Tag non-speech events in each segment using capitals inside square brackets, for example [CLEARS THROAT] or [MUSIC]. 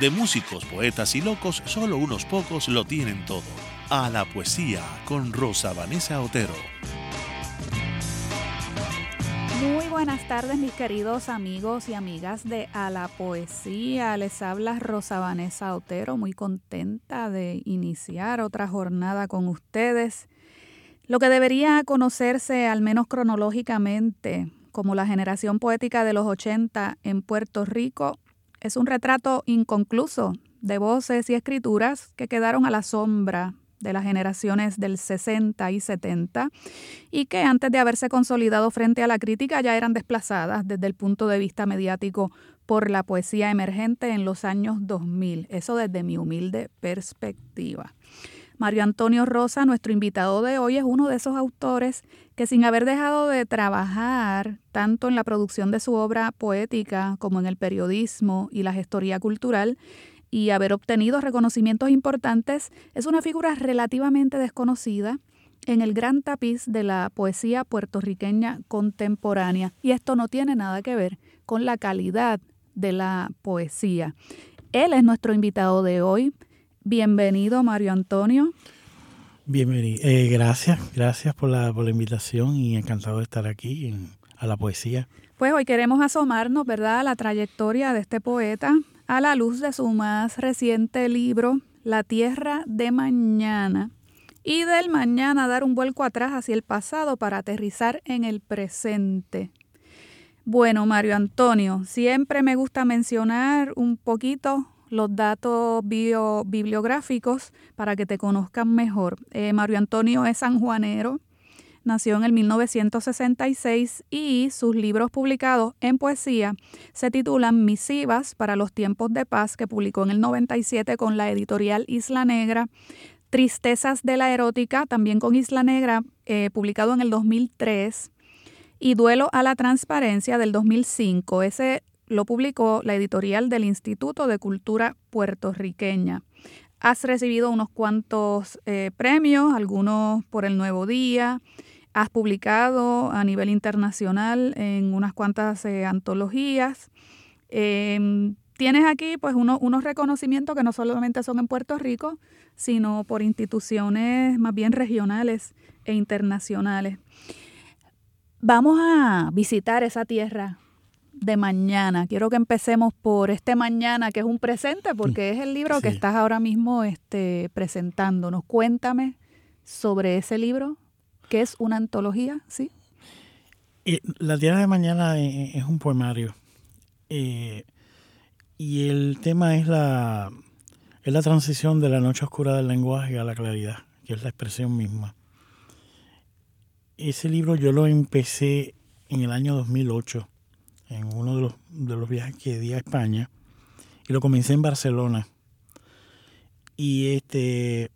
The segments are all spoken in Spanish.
de músicos, poetas y locos, solo unos pocos lo tienen todo. A la poesía con Rosa Vanessa Otero. Muy buenas tardes mis queridos amigos y amigas de A la Poesía. Les habla Rosa Vanessa Otero, muy contenta de iniciar otra jornada con ustedes. Lo que debería conocerse, al menos cronológicamente, como la generación poética de los 80 en Puerto Rico, es un retrato inconcluso de voces y escrituras que quedaron a la sombra de las generaciones del 60 y 70 y que antes de haberse consolidado frente a la crítica ya eran desplazadas desde el punto de vista mediático por la poesía emergente en los años 2000. Eso desde mi humilde perspectiva. Mario Antonio Rosa, nuestro invitado de hoy, es uno de esos autores que sin haber dejado de trabajar tanto en la producción de su obra poética como en el periodismo y la gestoría cultural, y haber obtenido reconocimientos importantes, es una figura relativamente desconocida en el gran tapiz de la poesía puertorriqueña contemporánea. Y esto no tiene nada que ver con la calidad de la poesía. Él es nuestro invitado de hoy. Bienvenido, Mario Antonio. Bienvenido. Eh, gracias, gracias por la, por la invitación y encantado de estar aquí en, a la poesía. Pues hoy queremos asomarnos, ¿verdad?, a la trayectoria de este poeta a la luz de su más reciente libro, La Tierra de Mañana, y del mañana dar un vuelco atrás hacia el pasado para aterrizar en el presente. Bueno, Mario Antonio, siempre me gusta mencionar un poquito los datos bibliográficos para que te conozcan mejor. Eh, Mario Antonio es sanjuanero, nació en el 1966 y sus libros publicados en poesía se titulan Misivas para los tiempos de paz, que publicó en el 97 con la editorial Isla Negra, Tristezas de la erótica, también con Isla Negra, eh, publicado en el 2003, y Duelo a la Transparencia del 2005. Ese lo publicó la editorial del Instituto de Cultura Puertorriqueña. Has recibido unos cuantos eh, premios, algunos por el Nuevo Día. Has publicado a nivel internacional en unas cuantas eh, antologías. Em, tienes aquí pues unos reconocimientos que no solamente son en Puerto Rico, sino por instituciones más bien regionales e internacionales. Vamos a visitar esa tierra de mañana. Quiero que empecemos por este mañana, que es un presente, porque es el libro que estás ahora mismo este, presentándonos. Cuéntame sobre ese libro, que es una antología, ¿sí? Eh, la Tierra de Mañana eh, es un poemario. Eh, y el tema es la, es la transición de la noche oscura del lenguaje a la claridad, que es la expresión misma. Ese libro yo lo empecé en el año 2008 en uno de los, de los viajes que di a España y lo comencé en Barcelona. Y este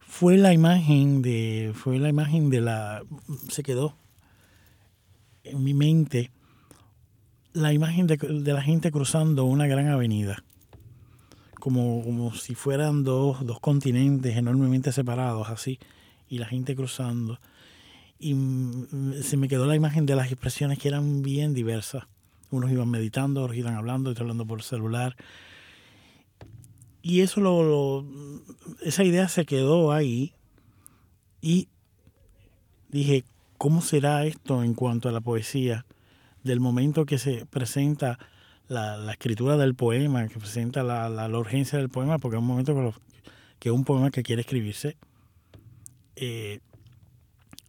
fue la imagen de fue la imagen de la se quedó en mi mente la imagen de, la gente cruzando una gran avenida como, como si fueran dos, dos continentes enormemente separados así y la gente cruzando y se me quedó la imagen de las expresiones que eran bien diversas. Unos iban meditando, otros iban hablando, otros hablando por celular. Y eso lo, esa idea se quedó ahí y dije, ¿cómo será esto en cuanto a la poesía? Del momento que se presenta la, escritura del poema, que presenta la, la, urgencia del poema, porque es un momento que, es un poema que quiere escribirse, eh,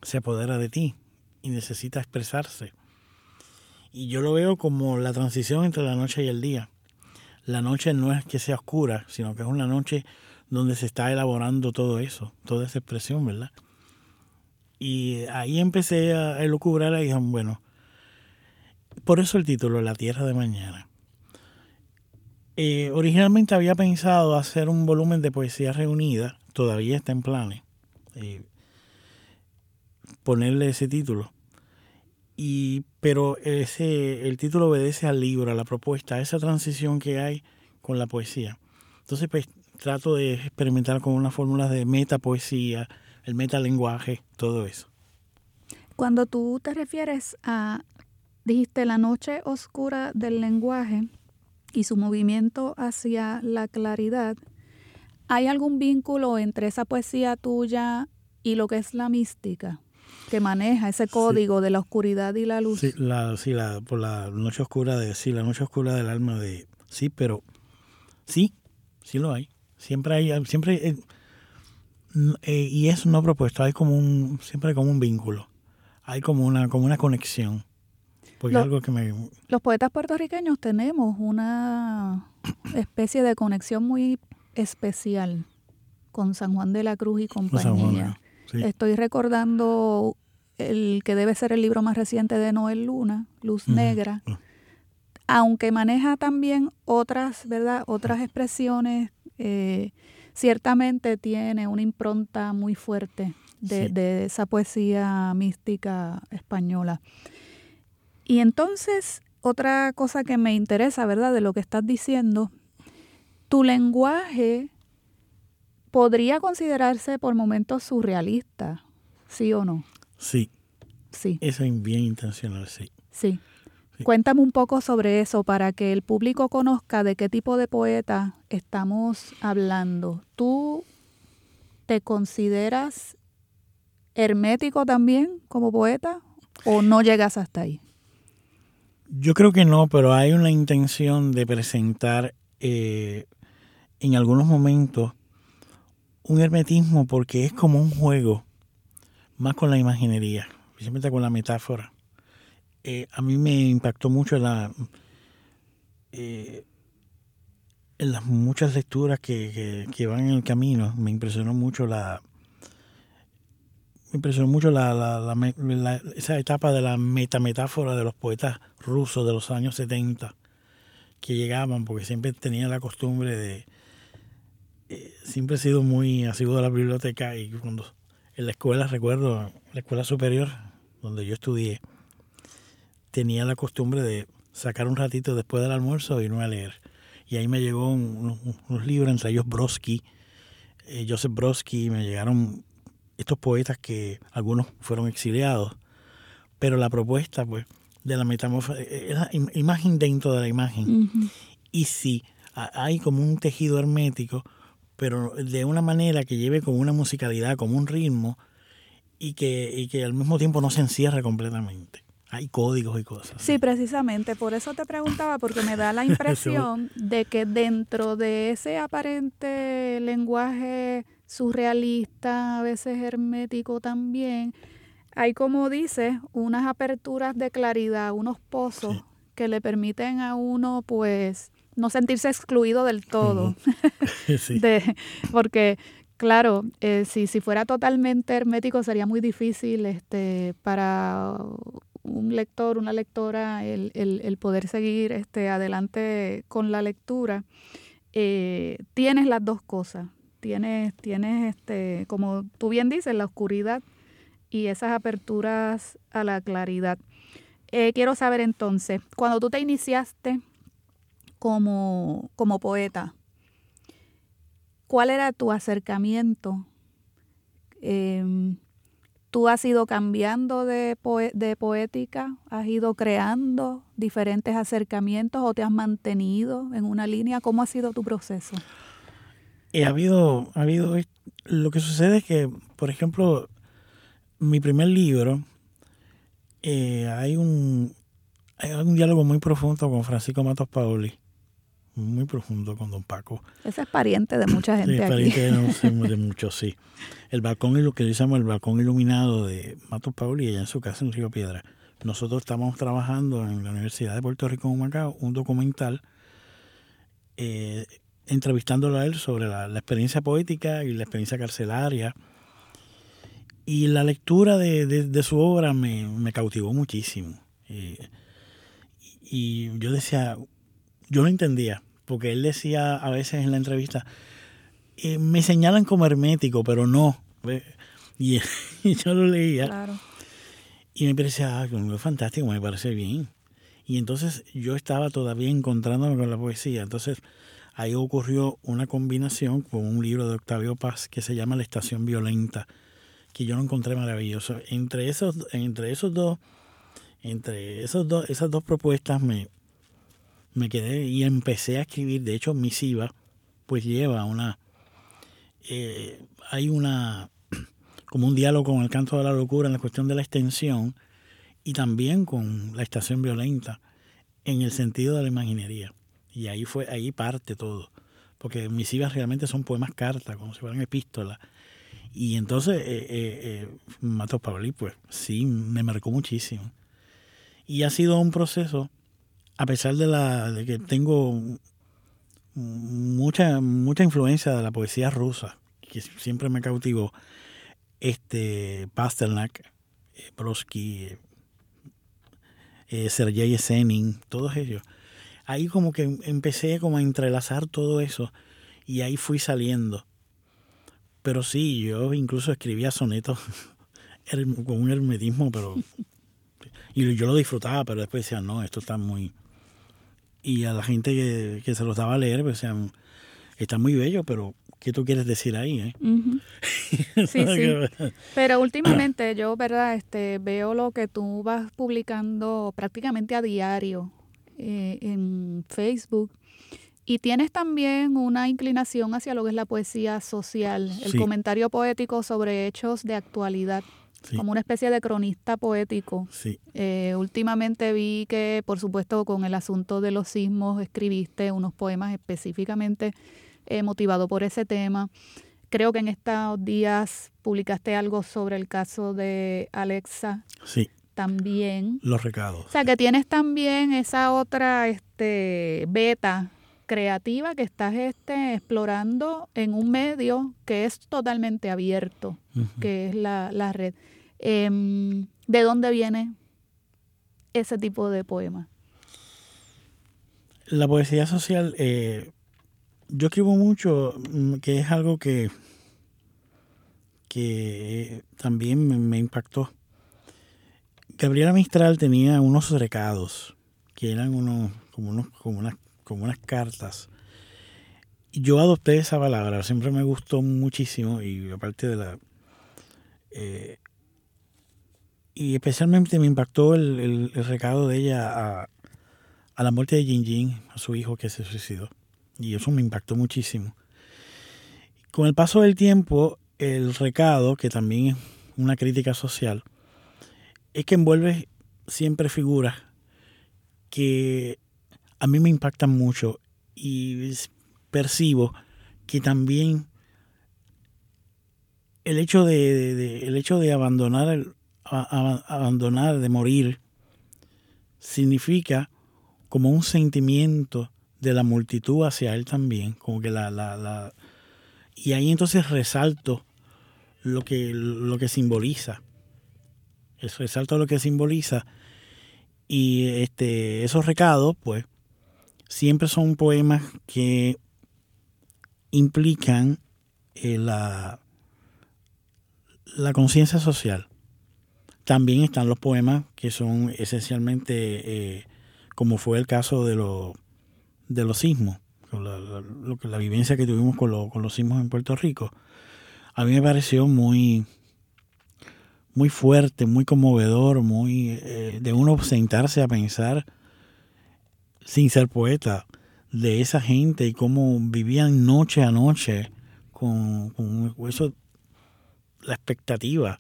se apodera de ti y necesita expresarse. Y yo lo veo como la transición entre la noche y el día. La noche no es que sea oscura, sino que es una noche donde se está elaborando todo eso, toda esa expresión, ¿verdad? Y ahí empecé a elucubrar y dije, bueno, por eso el título, La Tierra de Mañana. Eh, originalmente había pensado hacer un volumen de poesía reunida, todavía está en planes, eh, ponerle ese título. Y, pero ese, el título obedece al libro, a la propuesta, a esa transición que hay con la poesía. Entonces, pues trato de experimentar con unas fórmulas de metapoesía, el metalenguaje, todo eso. Cuando tú te refieres a, dijiste, la noche oscura del lenguaje y su movimiento hacia la claridad, ¿hay algún vínculo entre esa poesía tuya y lo que es la mística? Que maneja ese código de la oscuridad y la luz. Sí, la, sí la, por la noche oscura de, sí, la noche oscura del alma de, sí, pero sí, sí lo hay. Siempre hay, siempre eh, eh, y eso no propuesto, hay como un, siempre hay como un vínculo, hay como una, como una conexión. Porque algo que me... Los poetas puertorriqueños tenemos una [COUGHS] especie de conexión muy especial con San Juan de la Cruz y compañía. Estoy recordando el que debe ser el libro más reciente de Noel Luna, Luz Negra, aunque maneja también otras, ¿verdad? Otras expresiones, eh, ciertamente tiene una impronta muy fuerte de, esa poesía mística española. Y entonces, otra cosa que me interesa, ¿verdad? De lo que estás diciendo, tu lenguaje podría considerarse por momentos surrealista, ¿sí o no? Sí. Sí. Eso es bien intencional, sí. Sí. Cuéntame un poco sobre eso para que el público conozca de qué tipo de poeta estamos hablando. ¿Tú te consideras hermético también como poeta o no llegas hasta ahí? Yo creo que no, pero hay una intención de presentar eh, en algunos momentos un hermetismo porque es como un juego, más con la imaginería, especialmente con la metáfora. Eh, a mí me impactó mucho la, eh, en las muchas lecturas que, van en el camino. Me impresionó mucho la, me impresionó mucho la, esa etapa de la metametáfora de los poetas rusos de los años 70 que llegaban, porque siempre tenía la costumbre de, eh, siempre he sido muy asiduo de la biblioteca y cuando en la escuela, recuerdo, la escuela superior donde yo estudié, tenía la costumbre de sacar un ratito después del almuerzo y no a leer. Y ahí me llegó unos, libros, entre ellos Brodsky, eh, Joseph Brodsky, me llegaron estos poetas que algunos fueron exiliados, pero la propuesta pues de la metamorfosis eh, era imagen dentro de la imagen. Y si hay como un tejido hermético, pero de una manera que lleve como una musicalidad, como un ritmo, y que, y que al mismo tiempo no se encierre completamente. Hay códigos y cosas. Sí, precisamente, por eso te preguntaba, porque me da la [LAUGHS] impresión de que dentro de ese aparente lenguaje surrealista, a veces hermético también, hay como dices, unas aperturas de claridad, unos pozos que le permiten a uno pues no sentirse excluido del todo. [LAUGHS] [LAUGHS] porque, claro, eh, si, si fuera totalmente hermético sería muy difícil este, para un lector, una lectora, el, el, poder seguir este, adelante con la lectura. Eh, tienes las dos cosas. Tienes, tienes este, como tú bien dices, la oscuridad y esas aperturas a la claridad. Eh, quiero saber entonces, cuando tú te iniciaste como, como poeta, ¿cuál era tu acercamiento? Em, ¿Tú has ido cambiando de, de poética? ¿Has ido creando diferentes acercamientos o te has mantenido en una línea? ¿Cómo ha sido tu proceso? Eh, ha habido, ha habido, lo que sucede es que, por ejemplo, mi primer libro, eh, hay, un, hay un diálogo muy profundo con Francisco Matos Paoli muy profundo con don Paco. Ese es pariente de mucha gente. Sí, pariente [LAUGHS] de, muchos, sí. El balcón, lo que decimos el balcón iluminado de Matos Pauli, allá en su casa en Río Piedra. Nosotros estamos trabajando en la Universidad de Puerto Rico en Macao un documental eh, entrevistándolo a él sobre la, experiencia poética y la experiencia carcelaria. Y la lectura de, su obra me, cautivó muchísimo. Eh, y yo decía, yo no entendía, porque él decía a veces en la entrevista, eh, me señalan como hermético, pero no. [LAUGHS] Y, yo lo leía. Y me parecía, ah, fantástico, me parece bien. Y entonces yo estaba todavía encontrándome con la poesía. Entonces ahí ocurrió una combinación con un libro de Octavio Paz que se llama La Estación Violenta, que yo lo encontré maravilloso. Entre esos, entre esos dos, entre esos dos, esas dos propuestas me, me quedé y empecé a escribir. De hecho, misiva, pues lleva una. Eh, hay una. [CLEARS THROAT] como un diálogo con el canto de la locura en la cuestión de la extensión y también con la estación violenta en el sentido de la imaginería. Y ahí fue, ahí parte todo. Porque misivas realmente son poemas cartas, como si fueran epístolas. Y entonces, eh, eh, eh Matos Pablí, pues sí, me marcó muchísimo. Y ha sido un proceso, a pesar de, la, de que tengo mucha, mucha influencia de la poesía rusa, que siempre me cautivó, este Pasternak, eh, Brodsky, eh, Sergei Esenin, todos ellos ahí como que empecé como a entrelazar todo eso y ahí fui saliendo. Pero sí, yo incluso escribía sonetos [LAUGHS] con un hermetismo, pero... Y yo lo disfrutaba, pero después decía, no, esto está muy... Y a la gente que, se los daba a leer, pues decían, está muy bello, pero ¿qué tú quieres decir ahí? Eh? [LAUGHS] Sí, sí. Pero [CLEARS THROAT] últimamente yo, ¿verdad? Este, veo lo que tú vas publicando prácticamente a diario eh, en Facebook. Y tienes también una inclinación hacia lo que es la poesía social, el comentario poético sobre hechos de actualidad, como una especie de cronista poético. Eh, últimamente vi que, por supuesto, con el asunto de los sismos escribiste unos poemas específicamente eh, motivados por ese tema. Creo que en estos días publicaste algo sobre el caso de Alexa. Sí también. Los recados. O sea, que tienes también esa otra este, beta creativa que estás este, explorando en un medio que es totalmente abierto, que es la, red. Em, ¿De dónde viene ese tipo de poema? La poesía social, eh, yo escribo mucho, mm, que es algo que, que también me impactó Gabriela Mistral tenía unos recados, que eran unos, como, unos, como, unas, como unas cartas. Yo adopté esa palabra, siempre me gustó muchísimo y aparte de la... Eh, y especialmente me impactó el, recado de ella a, a, la muerte de Jin Jin, a su hijo que se suicidó. Y eso me impactó muchísimo. Con el paso del tiempo, el recado, que también es una crítica social, es que envuelve siempre figuras que a mí me impactan mucho y percibo que también el hecho de, el hecho de abandonar abandonar de morir significa como un sentimiento de la multitud hacia él también como que la, la, y ahí entonces resalto lo que lo que simboliza eso resalta lo que simboliza. Y este, esos recados, pues, siempre son poemas que implican eh, la, la conciencia social. También están los poemas que son esencialmente, eh, como fue el caso de, lo, de los sismos, la, la, la vivencia que tuvimos con, con los sismos en Puerto Rico. A mí me pareció muy, muy fuerte, muy conmovedor, muy eh, de uno sentarse a pensar sin ser poeta de esa gente y cómo vivían noche a noche con, eso, la expectativa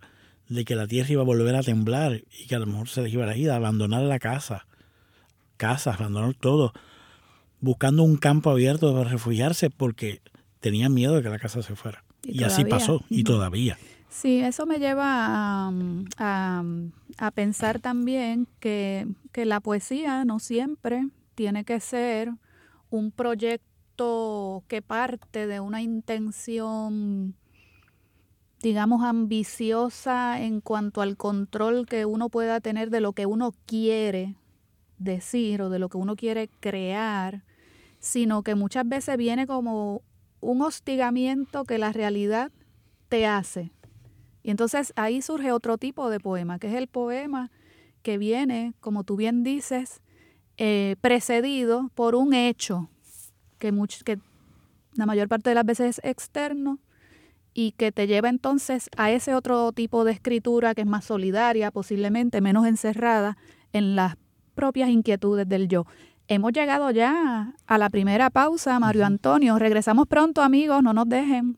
de que la tierra iba a volver a temblar y que a lo mejor se les iba a ir a abandonar la casa, casas, abandonar todo, buscando un campo abierto para refugiarse porque tenían miedo de que la casa se fuera. Y, así pasó, y todavía. Sí, eso me lleva a, pensar también que, la poesía no siempre tiene que ser un proyecto que parte de una intención, digamos, ambiciosa en cuanto al control que uno pueda tener de lo que uno quiere decir o de lo que uno quiere crear, sino que muchas veces viene como un hostigamiento que la realidad te hace. Y entonces ahí surge otro tipo de poema, que es el poema que viene, como tú bien dices, eh, precedido por un hecho que, que la mayor parte de las veces es externo y que te lleva entonces a ese otro tipo de escritura que es más solidaria, posiblemente menos encerrada en las propias inquietudes del yo. Hemos llegado ya a la primera pausa, Mario Antonio. Regresamos pronto, amigos, no nos dejen.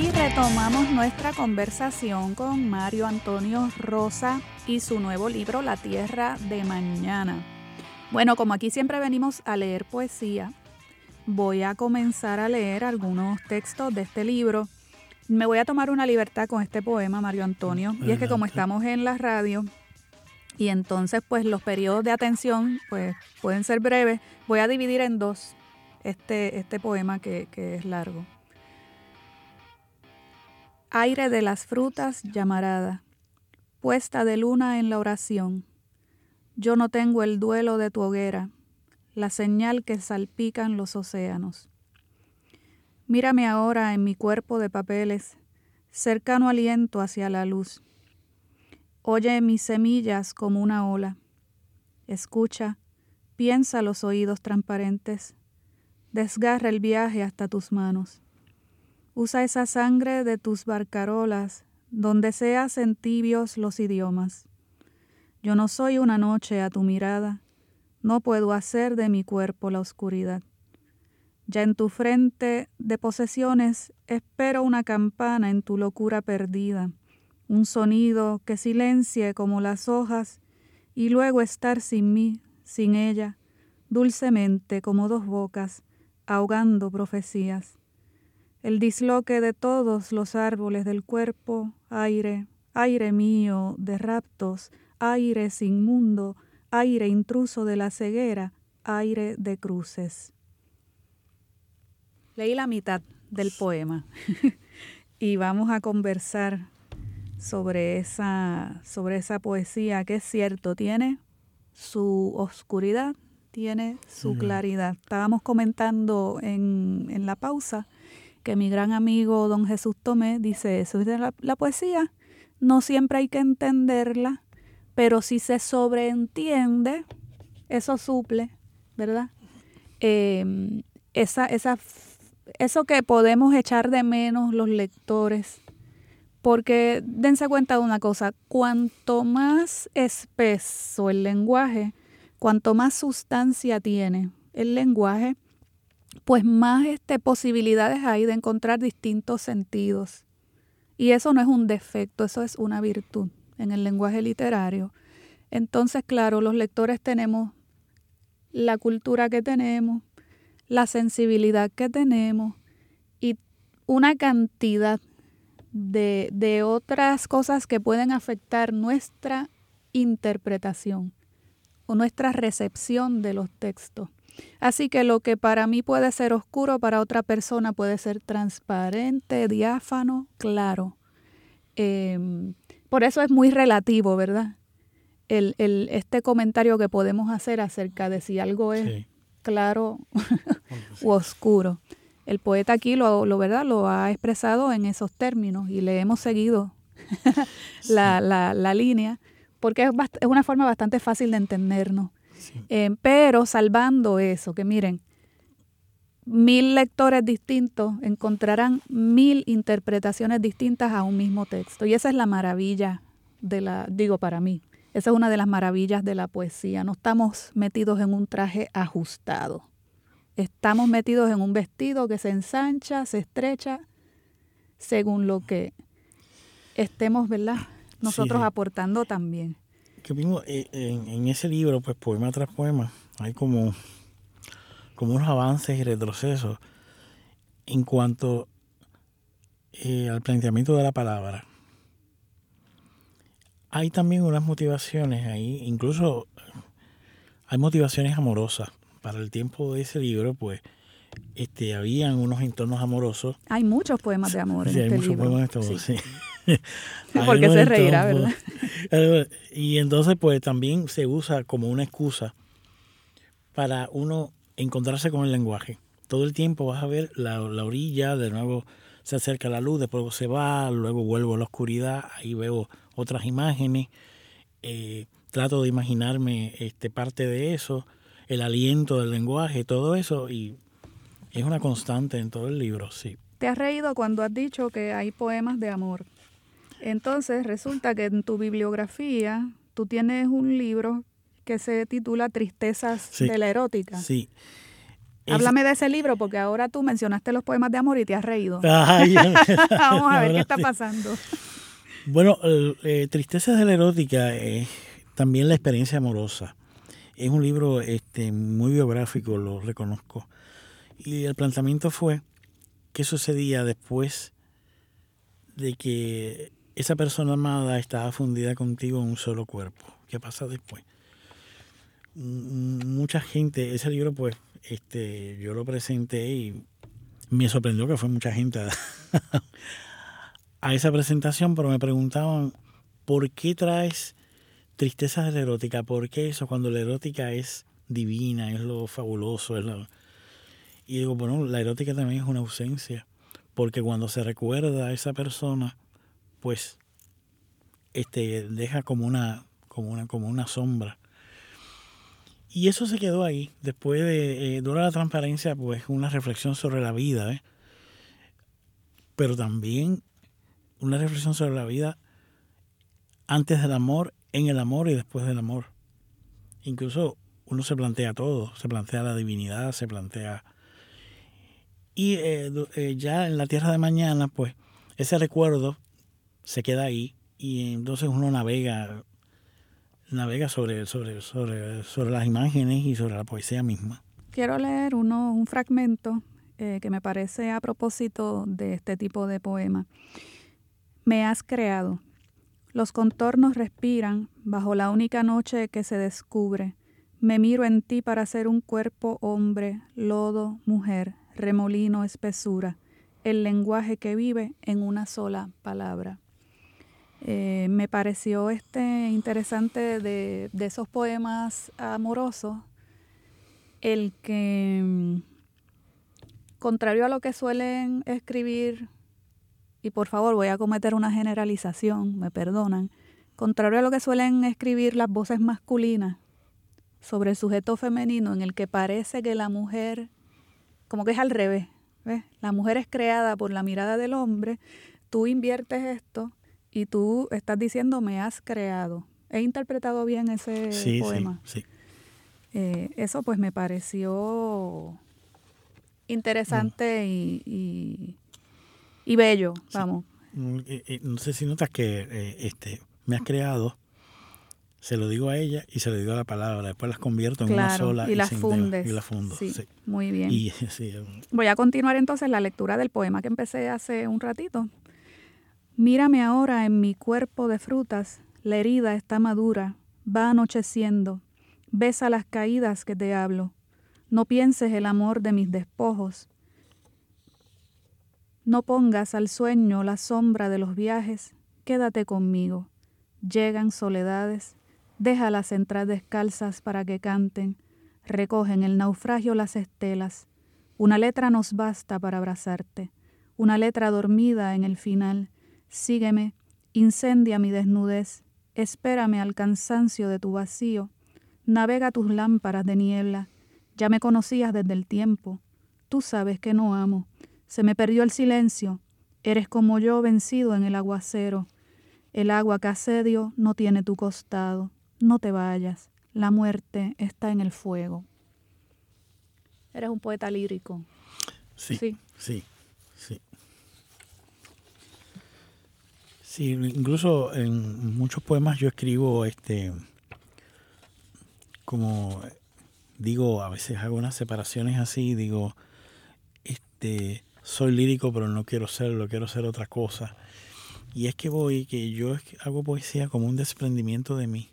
Y retomamos nuestra conversación con Mario Antonio Rosa y su nuevo libro La Tierra de Mañana. Bueno, como aquí siempre venimos a leer poesía, voy a comenzar a leer algunos textos de este libro. Me voy a tomar una libertad con este poema, Mario Antonio, y es que como estamos en la radio y entonces pues los periodos de atención pues pueden ser breves, voy a dividir en dos este, este poema que, que es largo. Aire de las frutas llamarada, puesta de luna en la oración. Yo no tengo el duelo de tu hoguera, la señal que salpican los océanos. Mírame ahora en mi cuerpo de papeles, cercano aliento hacia la luz. Oye mis semillas como una ola. Escucha, piensa los oídos transparentes. Desgarra el viaje hasta tus manos. Usa esa sangre de tus barcarolas, donde seas en tibios los idiomas. Yo no soy una noche a tu mirada, no puedo hacer de mi cuerpo la oscuridad. Ya en tu frente de posesiones espero una campana en tu locura perdida, un sonido que silencie como las hojas y luego estar sin mí, sin ella, dulcemente como dos bocas, ahogando profecías el disloque de todos los árboles del cuerpo, aire, aire mío de raptos, aire sin mundo, aire intruso de la ceguera, aire de cruces. Leí la mitad del poema [LAUGHS] y vamos a conversar sobre esa, sobre esa poesía que es cierto, tiene su oscuridad, tiene su claridad. Estábamos comentando en, en la pausa que mi gran amigo don Jesús Tomé dice eso. La, la poesía no siempre hay que entenderla, pero si se sobreentiende, eso suple, ¿verdad? Em, esa, esa, eso que podemos echar de menos los lectores, porque dense cuenta de una cosa, cuanto más espeso el lenguaje, cuanto más sustancia tiene el lenguaje, pues más este, posibilidades hay de encontrar distintos sentidos. Y eso no es un defecto, eso es una virtud en el lenguaje literario. Entonces, claro, los lectores tenemos la cultura que tenemos, la sensibilidad que tenemos y una cantidad de, de otras cosas que pueden afectar nuestra interpretación o nuestra recepción de los textos. Así que lo que para mí puede ser oscuro, para otra persona puede ser transparente, diáfano, claro. Em, por eso es muy relativo, ¿verdad? El, el, este comentario que podemos hacer acerca de si algo es claro [LAUGHS] u oscuro. El poeta aquí lo, lo, ¿verdad? lo ha expresado en esos términos y le hemos seguido [LAUGHS] la, la, la, línea porque es, es, una forma bastante fácil de entendernos. Eh, pero salvando eso, que miren, mil lectores distintos encontrarán mil interpretaciones distintas a un mismo texto. Y esa es la maravilla de la, digo para mí, esa es una de las maravillas de la poesía. No estamos metidos en un traje ajustado. Estamos metidos en un vestido que se ensancha, se estrecha, según lo que estemos, ¿verdad? Nosotros aportando también. Que mismo eh, en, ese libro, pues poema tras poema, hay como, como unos avances y retrocesos en cuanto eh, al planteamiento de la palabra. Hay también unas motivaciones ahí, incluso hay motivaciones amorosas. Para el tiempo de ese libro, pues, este, habían unos entornos amorosos. Hay muchos poemas de amor en sí, hay este muchos poemas de amor, sí. [LAUGHS] [LAUGHS] Porque se reirá, ¿verdad? [LAUGHS] Y entonces, pues, también se usa como una excusa para uno encontrarse con el lenguaje. Todo el tiempo vas a ver la, la orilla, de nuevo se acerca la luz, después se va, luego vuelvo a la oscuridad, ahí veo otras imágenes, eh, trato de imaginarme este, parte de eso, el aliento del lenguaje, todo eso, y es una constante en todo el libro, sí. Te has reído cuando has dicho que hay poemas de amor. Entonces resulta que en tu bibliografía tú tienes un libro que se titula Tristezas de la erótica. Sí. Háblame de ese libro porque ahora tú mencionaste los poemas de amor y te has reído. [LAUGHS] [LAUGHS] Vamos a ver qué está pasando. Bueno, eh, Tristezas de la erótica es también la experiencia amorosa. Es un libro este, muy biográfico, lo reconozco. Y el planteamiento fue qué sucedía después de que esa persona amada estaba fundida contigo en un solo cuerpo. ¿Qué pasa después? Mucha gente, ese libro pues este, yo lo presenté y me sorprendió que fue mucha gente [LAUGHS] a, esa presentación, pero me preguntaban, ¿por qué traes tristezas de la erótica? ¿Por qué eso cuando la erótica es divina, es lo fabuloso? Es lo... Y digo, bueno, la erótica también es una ausencia, porque cuando se recuerda a esa persona, pues este, deja como una, como una, como una sombra. Y eso se quedó ahí. Después de eh, Dura la Transparencia, pues una reflexión sobre la vida, ¿eh? pero también una reflexión sobre la vida antes del amor, en el amor y después del amor. Incluso uno se plantea todo, se plantea la divinidad, se plantea... Y eh, eh, ya en la tierra de mañana, pues ese recuerdo se queda ahí y entonces uno navega navega sobre, sobre, sobre, sobre las imágenes y sobre la poesía misma. Quiero leer uno, un fragmento eh, que me parece a propósito de este tipo de poema. Me has creado. Los contornos respiran bajo la única noche que se descubre. Me miro en ti para ser un cuerpo hombre, lodo, mujer, remolino, espesura, el lenguaje que vive en una sola palabra. Eh, me pareció este interesante de, esos poemas amorosos el que, mm, contrario a lo que suelen escribir, y por favor voy a cometer una generalización, me perdonan, contrario a lo que suelen escribir las voces masculinas sobre el sujeto femenino, en el que parece que la mujer, como que es al revés, la mujer es creada por la mirada del hombre, tú inviertes esto y tú estás diciendo me has creado. He interpretado bien ese poema. Sí, sí. Eh, eso pues me pareció interesante y, y, bello, vamos. Mm, no sé si notas que eh, este, me has creado, se lo digo a ella y se lo digo a la palabra, después las convierto en una sola y, las fundes. Y las fundo. Sí, Muy bien. Y, [LAUGHS] Voy a continuar entonces la lectura del poema que empecé hace un ratito. Mírame ahora en mi cuerpo de frutas, la herida está madura, va anocheciendo, besa las caídas que te hablo, no pienses el amor de mis despojos, no pongas al sueño la sombra de los viajes, quédate conmigo, llegan soledades, déjalas entrar descalzas para que canten, recogen el naufragio las estelas, una letra nos basta para abrazarte, una letra dormida en el final, Sígueme, incendia mi desnudez, espérame al cansancio de tu vacío, navega tus lámparas de niebla, ya me conocías desde el tiempo, tú sabes que no amo, se me perdió el silencio, eres como yo vencido en el aguacero, el agua que asedio no tiene tu costado, no te vayas, la muerte está en el fuego. Eres un poeta lírico. Sí, sí, sí. Sí, incluso en muchos poemas yo escribo este como digo, a veces hago unas separaciones así, digo, este, soy lírico pero no quiero serlo, quiero ser otra cosa. Y es que voy, que yo hago poesía como un desprendimiento de mí.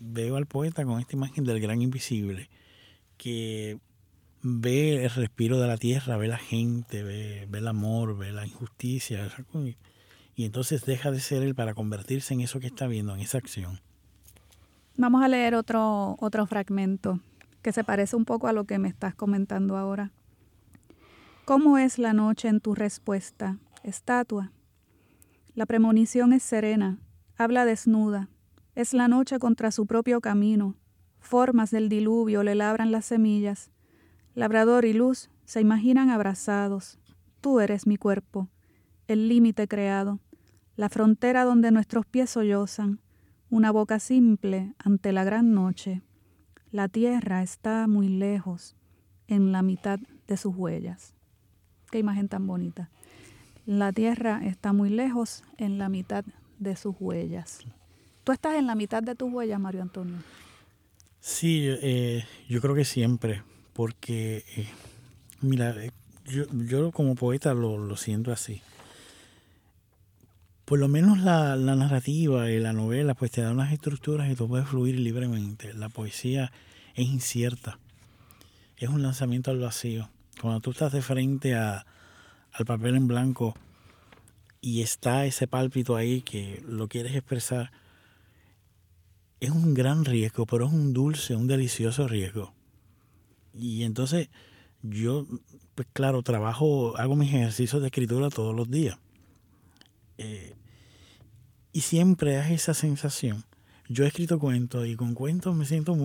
Veo al poeta con esta imagen del gran invisible, que ve el respiro de la tierra, ve la gente, ve, ve el amor, ve la injusticia. Y entonces deja de ser él para convertirse en eso que está viendo, en esa acción. Vamos a leer otro, otro fragmento que se parece un poco a lo que me estás comentando ahora. ¿Cómo es la noche en tu respuesta, estatua? La premonición es serena, habla desnuda, es la noche contra su propio camino, formas del diluvio le labran las semillas, labrador y luz se imaginan abrazados, tú eres mi cuerpo, el límite creado, la frontera donde nuestros pies sollozan, una boca simple ante la gran noche. La tierra está muy lejos, en la mitad de sus huellas. Qué imagen tan bonita. La tierra está muy lejos, en la mitad de sus huellas. ¿Tú estás en la mitad de tus huellas, Mario Antonio? Sí, eh, yo creo que siempre, porque, eh, mira, eh, yo, yo, como poeta lo, lo siento así por lo menos la, narrativa y la novela pues te da unas estructuras y tú puedes fluir libremente. La poesía es incierta, es un lanzamiento al vacío. Cuando tú estás de frente a, al papel en blanco y está ese pálpito ahí que lo quieres expresar, es un gran riesgo, pero es un dulce, un delicioso riesgo. Y entonces yo, pues claro, trabajo, hago mis ejercicios de escritura todos los días. Eh, y siempre hay esa sensación. Yo he escrito cuentos y con cuentos me siento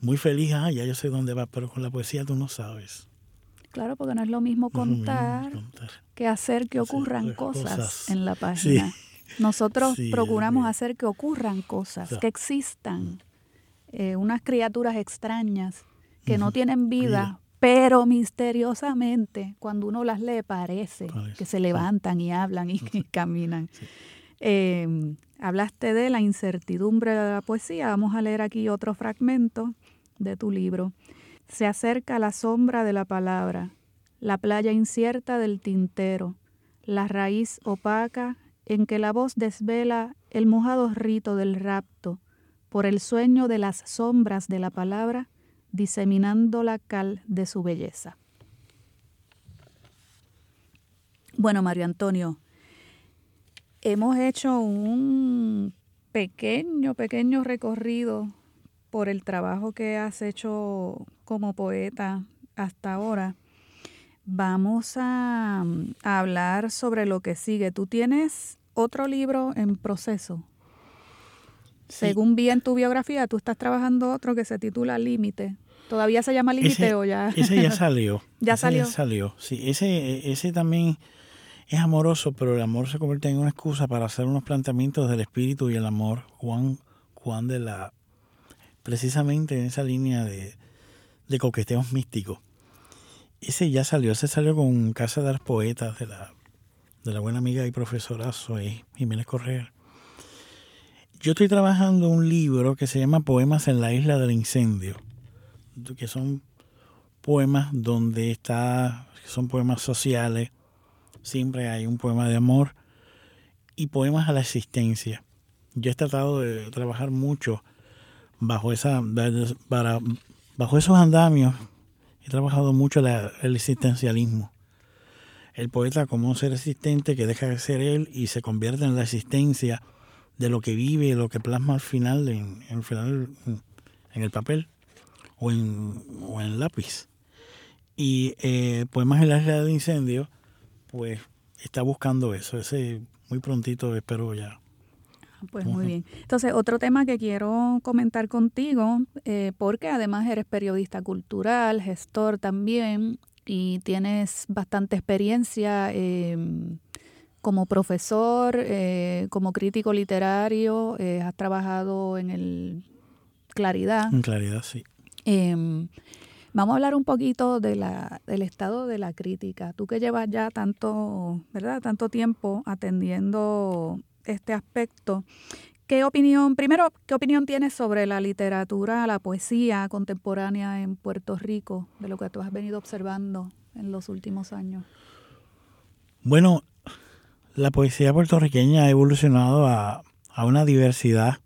muy, feliz. Ah, ya yo sé dónde va, pero con la poesía tú no sabes. Claro, porque no es lo mismo contar, que hacer que ocurran cosas, en la página. [LAUGHS] Nosotros procuramos hacer que ocurran cosas, que existan eh, unas criaturas extrañas que no tienen vida, pero misteriosamente cuando uno las lee parece, que se levantan y hablan y, [LAUGHS] caminan. Em, hablaste de la incertidumbre de la poesía. Vamos a leer aquí otro fragmento de tu libro. Se acerca la sombra de la palabra, la playa incierta del tintero, la raíz opaca en que la voz desvela el mojado rito del rapto, por el sueño de las sombras de la palabra, diseminando la cal de su belleza. Bueno, Mario Antonio, hemos hecho un pequeño, pequeño recorrido por el trabajo que has hecho como poeta hasta ahora. Vamos a, hablar sobre lo que sigue. Tú tienes otro libro en proceso. Según vi en tu biografía, tú estás trabajando otro que se titula Límite. ¿Todavía se llama límite o [LAUGHS] [LAUGHS] ya? Ese ya salió. ¿Ya salió? Ya salió, sí. Ese, ese también es amoroso, pero el amor se convierte en una excusa para hacer unos planteamientos del espíritu y el amor. Juan, Juan de la... Precisamente en esa línea de, de coqueteos místicos. Ese ya salió, ese salió con Casa de las Poetas de la, de la buena amiga y profesora Zoe Jiménez Correa. Yo estoy trabajando un libro que se llama Poemas en la Isla del Incendio que son poemas donde está, son poemas sociales, siempre hay un poema de amor y poemas a la existencia. Yo he tratado de trabajar mucho bajo esa para, bajo esos andamios. He trabajado mucho el existencialismo. El poeta como un ser existente que deja de ser él y se convierte en la existencia de lo que vive, lo que plasma al final, en el papel o en, o en lápiz. Y eh, Poemas en la isla de incendio, pues está buscando eso. Ese muy prontito espero ya. Pues muy bien. Entonces, otro tema que quiero comentar contigo, eh, porque además eres periodista cultural, gestor también, y tienes bastante experiencia em, como profesor, eh, como crítico literario, eh, has trabajado en el Claridad. En Claridad, sí. Em, Vamos a hablar un poquito de la, del estado de la crítica. Tú que llevas ya tanto, ¿verdad? Tanto tiempo atendiendo este aspecto. ¿Qué opinión, primero, qué opinión tienes sobre la literatura, la poesía contemporánea en Puerto Rico, de lo que tú has venido observando en los últimos años? Bueno, la poesía puertorriqueña ha evolucionado a, a una diversidad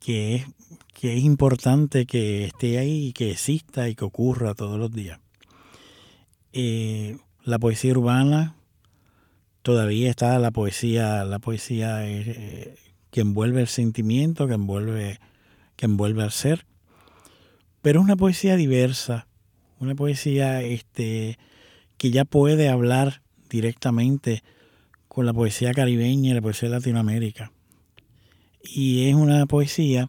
que es que es importante que esté ahí, que exista y que ocurra todos los días. Eh, la poesía urbana todavía está la poesía, la poesía eh, que envuelve el sentimiento, que envuelve, que envuelve al ser, pero es una poesía diversa, una poesía este, que ya puede hablar directamente con la poesía caribeña y la poesía de Latinoamérica. Y es una poesía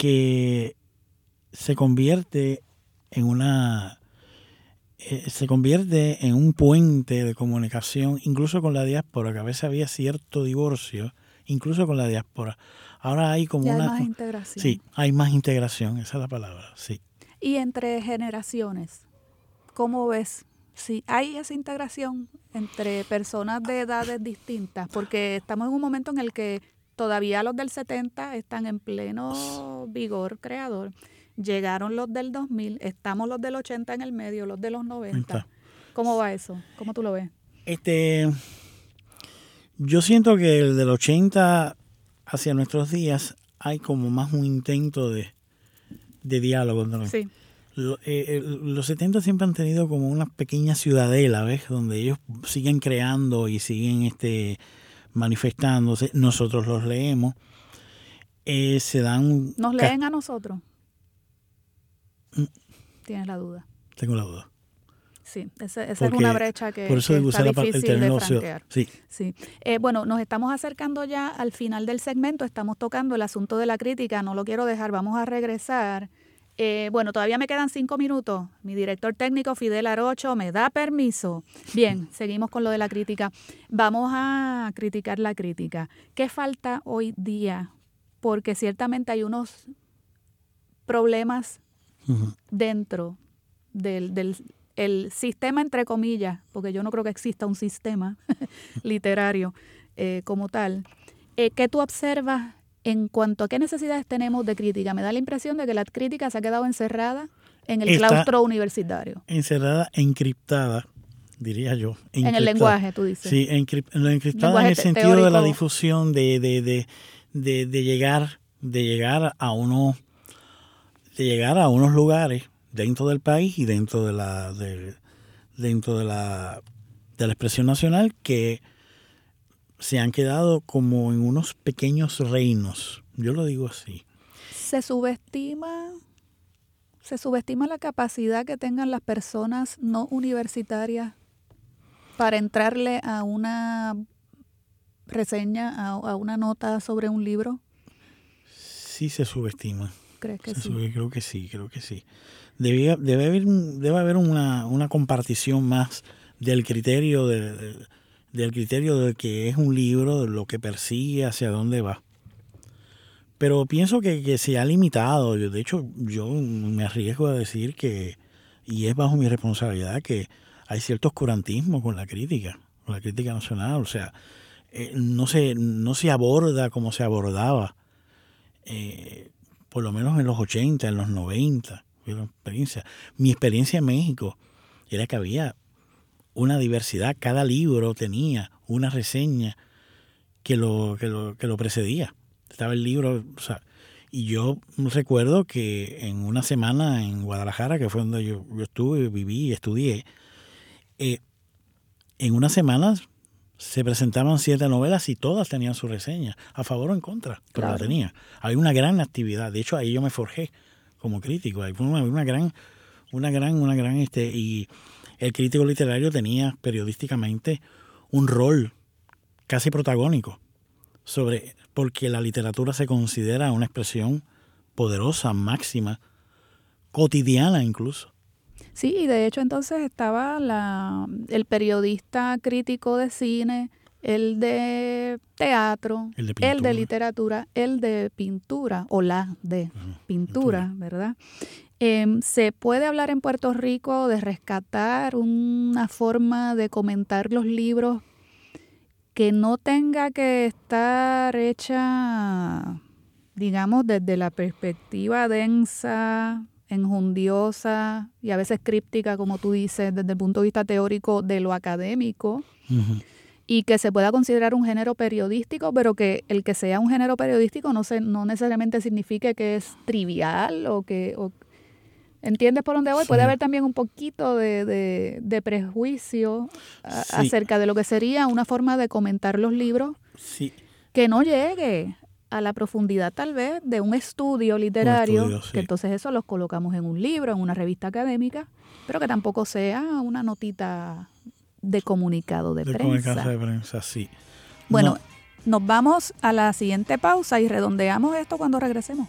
que se convierte en una eh, se convierte en un puente de comunicación incluso con la diáspora, que a veces había cierto divorcio, incluso con la diáspora. Ahora hay como una más integración. Sí, hay más integración, esa es la palabra, sí. Y entre generaciones, ¿cómo ves? Si hay esa integración entre personas de edades distintas, porque estamos en un momento en el que Todavía los del 70 están en pleno vigor creador. Llegaron los del 2000, estamos los del 80 en el medio, los de los 90. ¿Cómo va eso? ¿Cómo tú lo ves? Este, yo siento que el del 80 hacia nuestros días hay como más un intento de, diálogo. Sí. Eh, los 70 siempre han tenido como una pequeña ciudadela, ¿ves? Donde ellos siguen creando y siguen este manifestándose, nosotros los leemos, eh, se dan... ¿Nos leen a nosotros? Mm. Tienes la duda. Tengo la duda. Sí, esa, es una brecha que, por eso está difícil de franquear. Sí. sí. Eh, bueno, nos estamos acercando ya al final del segmento, estamos tocando el asunto de la crítica, no lo quiero dejar, vamos a regresar eh, bueno, todavía me quedan cinco minutos. Mi director técnico, Fidel Arocho, me da permiso. Bien, [LAUGHS] seguimos con lo de la crítica. Vamos a criticar la crítica. ¿Qué falta hoy día? Porque ciertamente hay unos problemas dentro del, sistema, entre comillas, porque yo no creo que exista un sistema [LAUGHS] literario eh, como tal. Eh, ¿Qué tú observas en cuanto a qué necesidades tenemos de crítica. Me da la impresión de que la crítica se ha quedado encerrada en el claustro universitario. Encerrada, encriptada, diría yo. En el lenguaje, tú dices. Sí, encriptada en el sentido de la difusión, de, de, de, de, llegar, de llegar a uno, de llegar a unos lugares dentro del país y dentro de la, dentro de la, de la expresión nacional que se han quedado como en unos pequeños reinos. Yo lo digo así. Se subestima, se subestima la capacidad que tengan las personas no universitarias para entrarle a una reseña, a, una nota sobre un libro. Sí se subestima. ¿Crees que sí? creo que sí, creo que sí. Debe, debe haber, debe haber una, una compartición más del criterio de del criterio de que es un libro, de lo que persigue, hacia dónde va. Pero pienso que, se ha limitado. De hecho, yo me arriesgo a decir que, y es bajo mi responsabilidad, que hay cierto oscurantismo con la crítica, con la crítica nacional. O sea, eh, no, se, no se aborda como se abordaba, eh, por lo menos en los 80, en los 90. Experiencia. Mi experiencia en México era que había una diversidad. Cada libro tenía una reseña que lo, que lo, que lo precedía. Estaba el libro, o sea, y yo recuerdo que en una semana en Guadalajara, que fue donde yo, estuve, viví y estudié, eh, en una semana se presentaban siete novelas y todas tenían su reseña, a favor o en contra, pero la tenía. Había una gran actividad, de hecho ahí yo me forjé como crítico, hay una, una gran, una gran, una gran, este, y el crítico literario tenía periodísticamente un rol casi protagónico sobre porque la literatura se considera una expresión poderosa, máxima, cotidiana incluso. Sí, y de hecho entonces estaba la, el periodista crítico de cine, el de teatro, el de, literatura, el de pintura, o la de pintura, ¿verdad? Em, ¿Se puede hablar en Puerto Rico de rescatar una forma de comentar los libros que no tenga que estar hecha, digamos, desde la perspectiva densa, enjundiosa y a veces críptica, como tú dices, desde el punto de vista teórico de lo académico? y que se pueda considerar un género periodístico, pero que el que sea un género periodístico no, se, no necesariamente signifique que es trivial o que... ¿Entiendes por dónde voy? Puede haber también un poquito de, prejuicio acerca de lo que sería una forma de comentar los libros que no llegue a la profundidad tal vez de un estudio literario, que entonces eso los colocamos en un libro, en una revista académica, pero que tampoco sea una notita de comunicado de, prensa. Comunicado de prensa, sí. Bueno, nos vamos a la siguiente pausa y redondeamos esto cuando regresemos.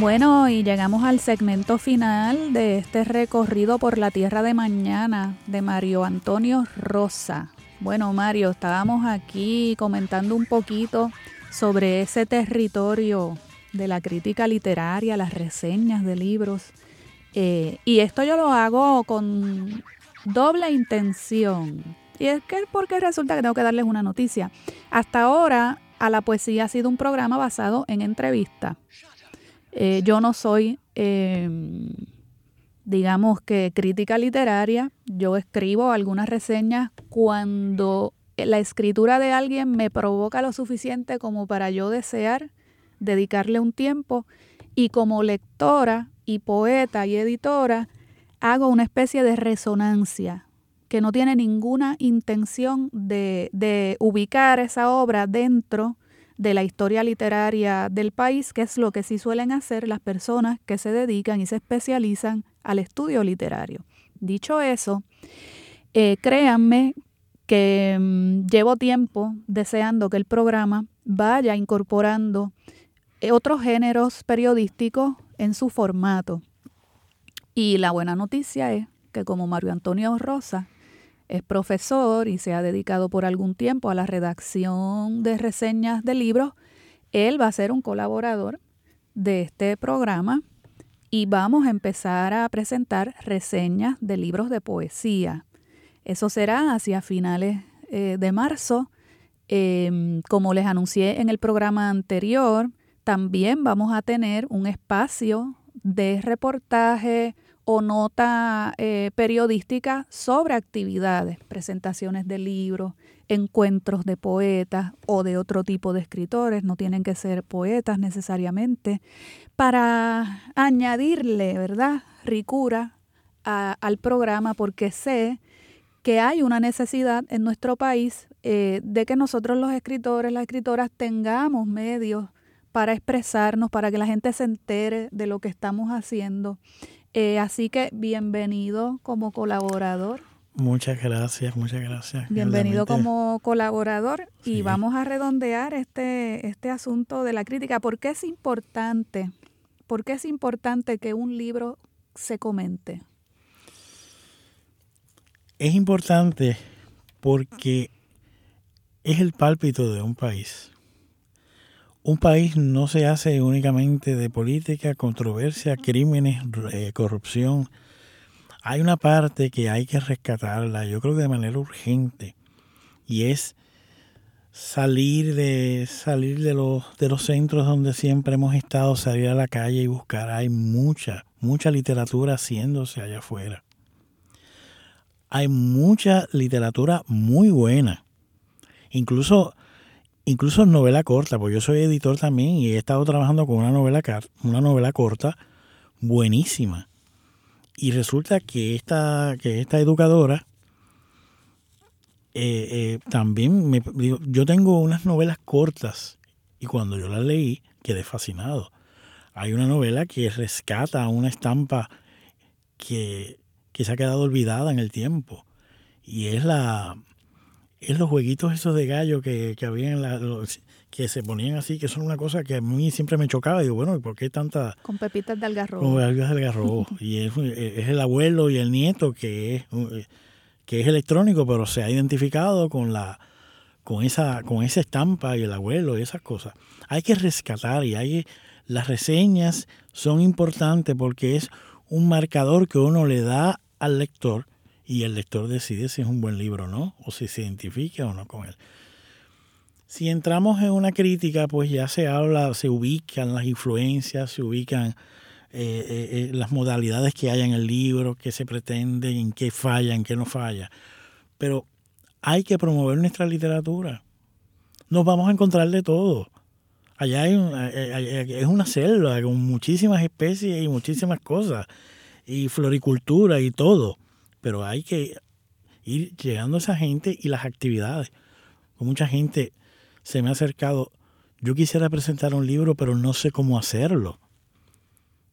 Bueno, y llegamos al segmento final de este recorrido por la tierra de mañana de Mario Antonio Rosa. Bueno, Mario, estábamos aquí comentando un poquito sobre ese territorio de la crítica literaria, las reseñas de libros. Eh, y esto yo lo hago con doble intención. Y es que porque resulta que tengo que darles una noticia. Hasta ahora, a la poesía ha sido un programa basado en entrevistas eh, yo no soy, em, digamos que crítica literaria, yo escribo algunas reseñas cuando la escritura de alguien me provoca lo suficiente como para yo desear dedicarle un tiempo. Y como lectora y poeta y editora hago una especie de resonancia que no tiene ninguna intención de, de ubicar esa obra dentro de la historia literaria del país, que es lo que sí suelen hacer las personas que se dedican y se especializan al estudio literario. Dicho eso, eh, créanme que mm, llevo tiempo deseando que el programa vaya incorporando eh, otros géneros periodísticos en su formato. Y la buena noticia es que como Mario Antonio Rosa es profesor y se ha dedicado por algún tiempo a la redacción de reseñas de libros, él va a ser un colaborador de este programa y vamos a empezar a presentar reseñas de libros de poesía. Eso será hacia finales eh, de marzo. Em, como les anuncié en el programa anterior, también vamos a tener un espacio de reportaje, o nota eh, periodística sobre actividades, presentaciones de libros, encuentros de poetas o de otro tipo de escritores, no tienen que ser poetas necesariamente, para añadirle, ¿verdad?, ricura al programa porque sé que hay una necesidad en nuestro país eh, de que nosotros los escritores, las escritoras tengamos medios para expresarnos, para que la gente se entere de lo que estamos haciendo eh, así que bienvenido como colaborador. Muchas gracias, muchas gracias. Bienvenido como colaborador y vamos a redondear este, este asunto de la crítica. ¿Por qué es importante? ¿Por qué es importante que un libro se comente? Es importante porque es el pálpito de un país un país no se hace únicamente de política, controversia, crímenes, eh, corrupción. Hay una parte que hay que rescatarla, yo creo que de manera urgente, y es salir de salir de los de los centros donde siempre hemos estado, salir a la calle y buscar. Hay mucha, mucha literatura haciéndose allá afuera. Hay mucha literatura muy buena. Incluso incluso novela corta, porque yo soy editor también y he estado trabajando con una novela, una novela corta buenísima. Y resulta que esta, que esta educadora eh, eh, también me yo tengo unas novelas cortas Y cuando yo la leí, quedé fascinado. Hay una novela que rescata una estampa que, que se ha quedado olvidada en el tiempo. Y es la es los jueguitos esos de gallo que, que había en la, que se ponían así, que son una cosa que a mí siempre me chocaba. Digo, bueno, ¿y por qué tanta...? Con pepitas de algarrobo. Con pepitas de algarrobo. [LAUGHS] y es, es, el abuelo y el nieto que es, que es electrónico, pero se ha identificado con la con esa, con esa estampa y el abuelo y esas cosas. Hay que rescatar y hay las reseñas son importantes porque es un marcador que uno le da al lector y el lector decide si es un buen libro o no, o si se identifica o no con él. Si entramos en una crítica, pues ya se habla, se ubican las influencias, se ubican eh, eh, eh, las modalidades que hay en el libro, qué se pretende, en qué falla, en qué no falla. Pero hay que promover nuestra literatura. Nos vamos a encontrar de todo. Allá hay, es una selva con muchísimas especies y muchísimas cosas, y floricultura y todo. Pero hay que ir llegando a esa gente y las actividades. Mucha gente se me ha acercado, yo quisiera presentar un libro, pero no sé cómo hacerlo.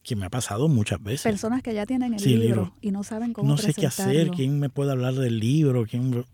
Que me ha pasado muchas veces. Personas que ya tienen el libro, y no saben cómo No sé qué hacer, quién me puede hablar del libro, quién...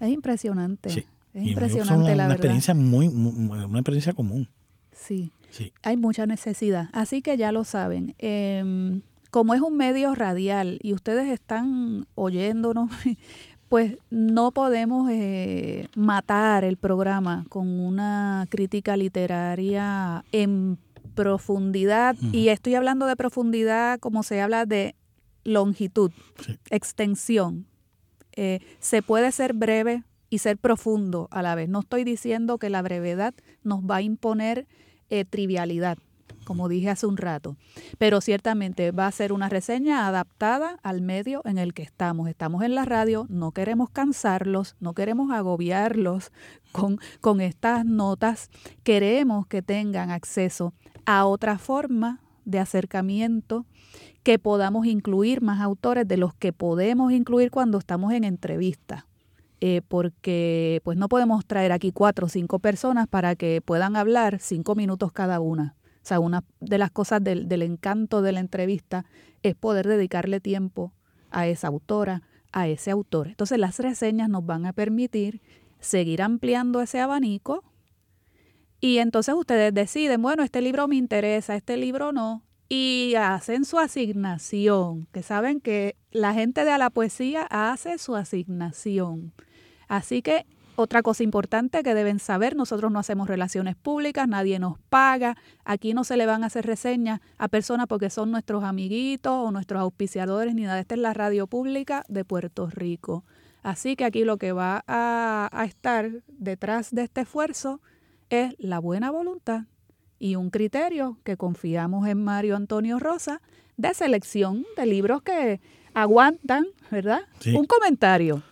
Es impresionante. Es impresionante, la una Experiencia muy, una experiencia común. Sí. sí. Hay mucha necesidad. Así que ya lo saben. Em, como es un medio radial y ustedes están oyéndonos, [LAUGHS] pues no podemos eh, matar el programa con una crítica literaria en profundidad. Y estoy hablando de profundidad como se habla de longitud, extensión. Eh, se puede ser breve y ser profundo a la vez. No estoy diciendo que la brevedad nos va a imponer eh, trivialidad como dije hace un rato. Pero ciertamente va a ser una reseña adaptada al medio en el que estamos. Estamos en la radio, no queremos cansarlos, no queremos agobiarlos [LAUGHS] con, con estas notas. Queremos que tengan acceso a otra forma de acercamiento, que podamos incluir más autores de los que podemos incluir cuando estamos en entrevista. Eh, porque pues no podemos traer aquí cuatro o cinco personas para que puedan hablar cinco minutos cada una. O sea, una de las cosas del, encanto de la entrevista es poder dedicarle tiempo a esa autora, a ese autor. Entonces las reseñas nos van a permitir seguir ampliando ese abanico y entonces ustedes deciden, bueno, este libro me interesa, este libro no, y hacen su asignación, que saben que la gente de la poesía hace su asignación. Así que otra cosa importante que deben saber, nosotros no hacemos relaciones públicas, nadie nos paga, aquí no se le van a hacer reseñas a personas porque son nuestros amiguitos o nuestros auspiciadores ni nada. Esta es la radio pública de Puerto Rico. Así que aquí lo que va a, a estar detrás de este esfuerzo es la buena voluntad y un criterio que confiamos en Mario Antonio Rosa de selección de libros que aguantan, ¿verdad? Un comentario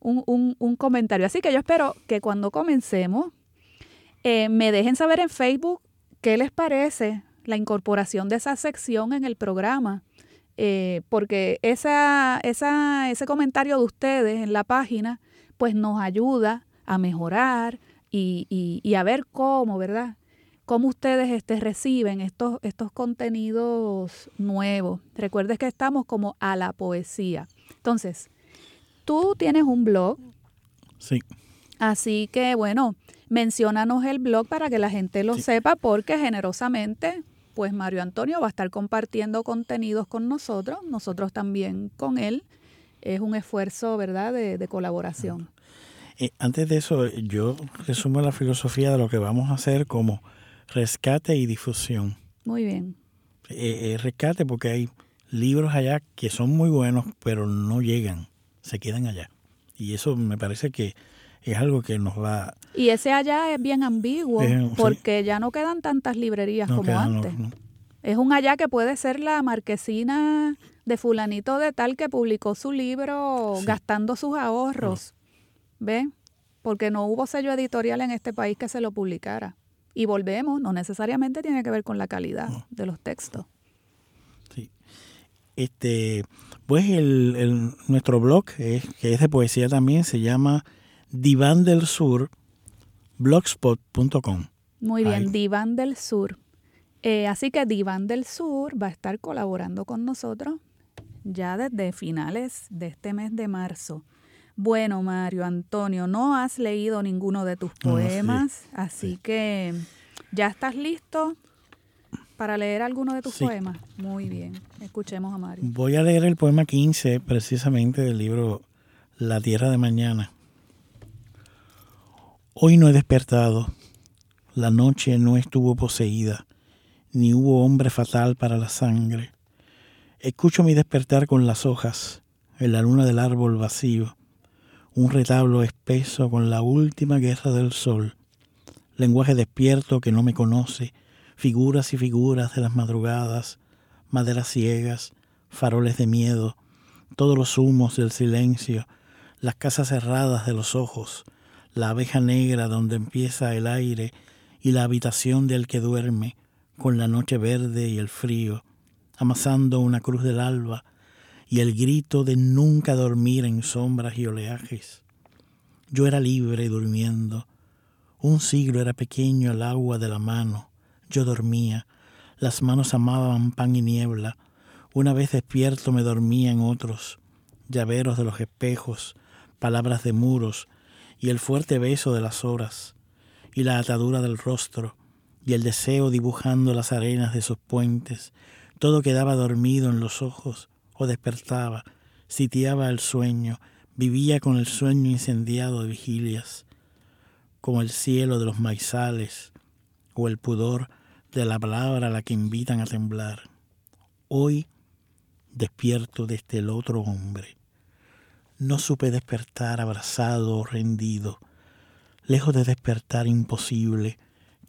un, comentario. Así que yo espero que cuando comencemos eh, me dejen saber en Facebook qué les parece la incorporación de esa sección en el programa. Eh, porque esa, esa, ese comentario de ustedes en la página pues nos ayuda a mejorar y, y, a ver cómo, ¿verdad? Cómo ustedes este, reciben estos, estos contenidos nuevos. Recuerden que estamos como a la poesía. Entonces, tú tienes un blog. Sí. Así que, bueno, menciónanos el blog para que la gente lo sepa, porque generosamente, pues Mario Antonio va a estar compartiendo contenidos con nosotros, nosotros también con él. Es un esfuerzo, ¿verdad?, de, colaboración. Eh, antes de eso, yo resumo la filosofía de lo que vamos a hacer como rescate y difusión. Muy bien. Eh, eh, rescate porque hay libros allá que son muy buenos, pero no llegan se quedan allá. Y eso me parece que es algo que nos va... Y ese allá es bien ambiguo, porque ya no quedan tantas librerías como antes. Es un allá que puede ser la marquesina de fulanito de tal que publicó su libro gastando sus ahorros. ¿Ve? Porque no hubo sello editorial en este país que se lo publicara. Y volvemos, no necesariamente tiene que ver con la calidad de los textos. Sí. Este, pues el, nuestro blog, que es de poesía también, se llama Diván del Sur, blogspot.com. Muy bien, Diván del Sur. Eh, así que Diván del Sur va a estar colaborando con nosotros ya desde finales de este mes de marzo. Bueno, Mario Antonio, no has leído ninguno de tus poemas, así que ya estás listo para leer alguno de tus poemas. Muy bien, escuchemos a Mario. Voy a leer el poema 15 precisamente del libro La Tierra de Mañana. Hoy no he despertado, la noche no estuvo poseída, ni hubo hombre fatal para la sangre. Escucho mi despertar con las hojas, en la luna del árbol vacío, un retablo espeso con la última guerra del sol, lenguaje despierto que no me conoce, figuras y figuras de las madrugadas, maderas ciegas, faroles de miedo, todos los humos del silencio, las casas cerradas de los ojos, la abeja negra donde empieza el aire y la habitación del que duerme, con la noche verde y el frío, amasando una cruz del alba, y el grito de nunca dormir en sombras y oleajes. Yo era libre durmiendo. Un siglo era pequeño el agua de la mano. Yo dormía. Las manos amaban pan y niebla. Una vez despierto me dormía en otros. Llaveros de los espejos, palabras de muros, y el fuerte beso de las horas, y la atadura del rostro, y el deseo dibujando las arenas de sus puentes. Todo quedaba dormido en los ojos, o despertaba, sitiaba el sueño, vivía con el sueño incendiado de vigilias, como el cielo de los maizales o el pudor de la palabra a la que invitan a temblar. Hoy despierto desde el otro hombre. No supe despertar abrazado o rendido. Lejos de despertar imposible,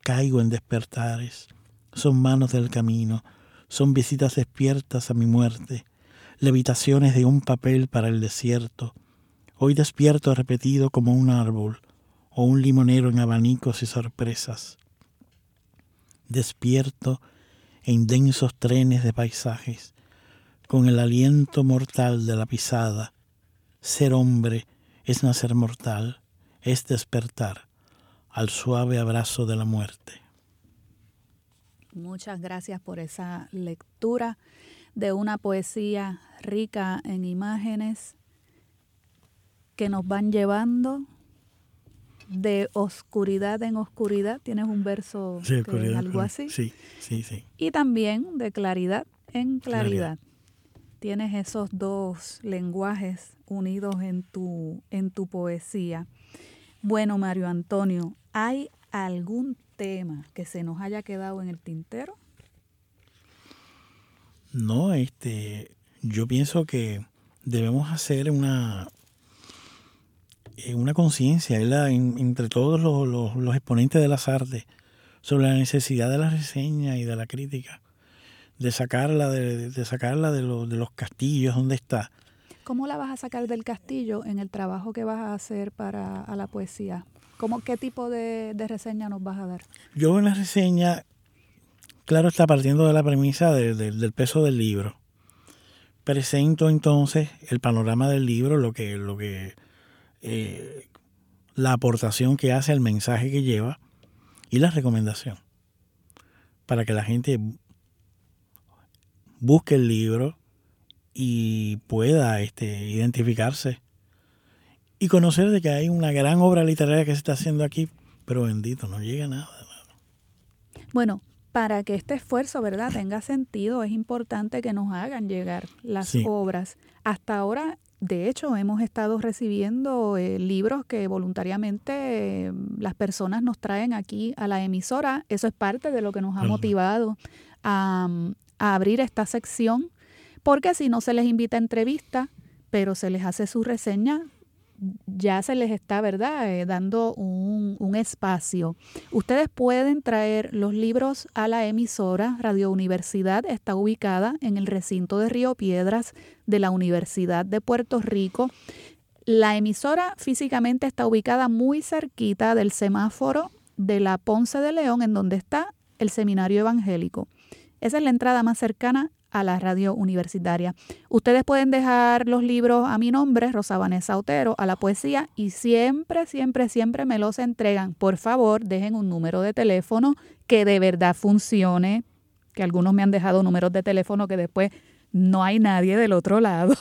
caigo en despertares. Son manos del camino, son visitas despiertas a mi muerte levitaciones de un papel para el desierto. Hoy despierto repetido como un árbol o un limonero en abanicos y sorpresas. Despierto en densos trenes de paisajes, con el aliento mortal de la pisada. Ser hombre es nacer mortal, es despertar al suave abrazo de la muerte. Muchas gracias por esa lectura de una poesía rica en imágenes que nos van llevando de oscuridad en oscuridad. Tienes un verso sí, algo así. Sí, sí, sí. Y también de claridad en claridad. Tienes esos dos lenguajes unidos en tu, en tu poesía. Bueno, Mario Antonio, ¿hay algún tema que se nos haya quedado en el tintero? No, este, yo pienso que debemos hacer una, una conciencia entre todos los, exponentes de las artes sobre la necesidad de la reseña y de la crítica, de sacarla de, sacarla de, de los castillos donde está. ¿Cómo la vas a sacar del castillo en el trabajo que vas a hacer para la poesía? ¿Cómo, ¿Qué tipo de, de reseña nos vas a dar? Yo en la reseña Claro está partiendo de la premisa del peso del libro. Presento entonces el panorama del libro, lo que, lo que eh, la aportación que hace, el mensaje que lleva y la recomendación. Para que la gente busque el libro y pueda este, identificarse y conocer de que hay una gran obra literaria que se está haciendo aquí, pero bendito, no llega nada. Bueno, para que este esfuerzo, ¿verdad?, tenga sentido, es importante que nos hagan llegar las obras. Hasta ahora, de hecho, hemos estado recibiendo eh, libros que voluntariamente eh, las personas nos traen aquí a la emisora. Eso es parte de lo que nos ha motivado a, a abrir esta sección, porque si no se les invita a entrevista, pero se les hace su reseña, ya se les está, ¿verdad?, eh, dando un, espacio. Ustedes pueden traer los libros a la emisora. Radio Universidad está ubicada en el recinto de Río Piedras de la Universidad de Puerto Rico. La emisora físicamente está ubicada muy cerquita del semáforo de la Ponce de León, en donde está el seminario evangélico. Esa es la entrada más cercana a la radio universitaria. Ustedes pueden dejar los libros a mi nombre, Rosa Vanessa Otero, a la poesía y siempre, siempre, siempre me los entregan. Por favor, dejen un número de teléfono que de verdad funcione, que algunos me han dejado números de teléfono que después no hay nadie del otro lado.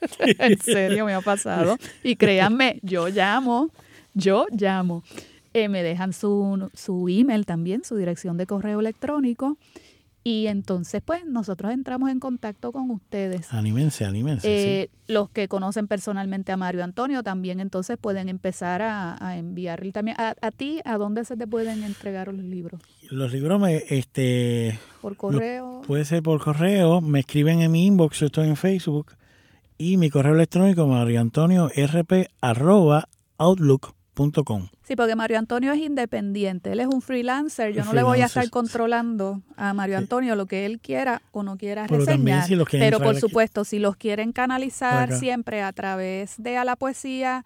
[LAUGHS] en serio, me ha pasado. Y créanme, yo llamo, yo llamo. Eh, me dejan su, su email también, su dirección de correo electrónico. Y entonces, pues, nosotros entramos en contacto con ustedes. Anímense, anímense. Eh, los que conocen personalmente a Mario Antonio también, entonces pueden empezar a, a enviarle también. A, ti, ¿a dónde se te pueden entregar los libros? Los libros, me, este. Por correo. puede ser por correo. Me escriben en mi inbox, yo estoy en Facebook. Y mi correo electrónico, Sí, porque Mario Antonio es independiente, él es un freelancer, yo no le voy a estar controlando a Mario Antonio lo que él quiera o no quiera Pero reseñar. si Pero por aquí. supuesto, si los quieren canalizar siempre a través de a la poesía,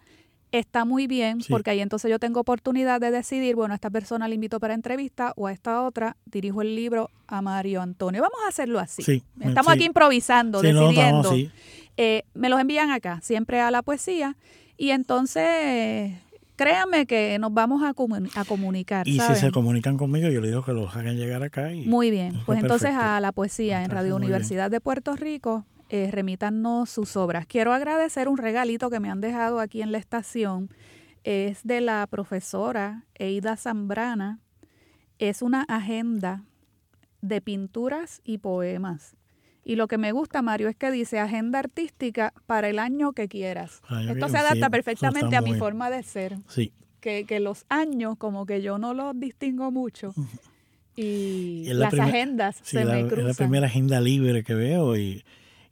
está muy bien, Sí. porque ahí entonces yo tengo oportunidad de decidir, bueno, a esta persona la invito para entrevista o a esta otra dirijo el libro a Mario Antonio. Vamos a hacerlo así. Sí, Estamos sí. aquí improvisando, no, decidiendo. así. Eh, me los envían acá, siempre a la poesía, y entonces créanme que nos vamos a, comun- a comunicar. Y si se comunican conmigo, yo les digo que los hagan llegar acá. Y, Muy bien, pues es entonces perfecto. a la poesía en Radio. Universidad de Puerto Rico, eh, remítanos sus obras. Quiero agradecer un regalito que me han dejado aquí en la estación. Es de la profesora Eida Zambrana. Es una agenda de pinturas y poemas. Y lo que me gusta, Mario, es que dice agenda artística para el año que quieras. Esto se adapta sí, perfectamente a mi forma de ser Sí. que, que los años como que yo no los distingo mucho y Es la las primer- agendas Sí, se la, me es cruzan. la primera agenda libre que veo y,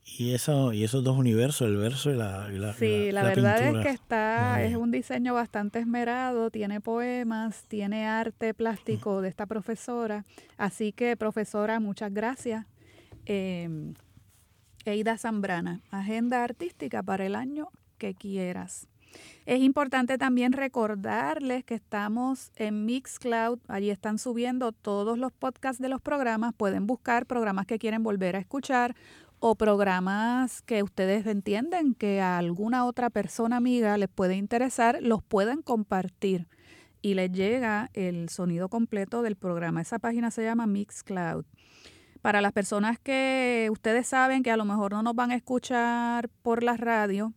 y, eso, y esos dos universos, el verso y la, y la, Sí, la, verdad pintura. es que está, es un diseño bastante esmerado, tiene poemas, tiene arte plástico de esta profesora. Así que, profesora, muchas gracias. Eh, Eida Zambrana, agenda artística para el año que quieras. Es importante también recordarles que estamos en Mixcloud. Allí están subiendo todos los podcasts de los programas. Pueden buscar programas que quieren volver a escuchar o programas que ustedes entienden que a alguna otra persona amiga les puede interesar, los pueden compartir y les llega el sonido completo del programa. Esa página se llama Mixcloud. Para las personas que ustedes saben que a lo mejor no nos van a escuchar por la radio,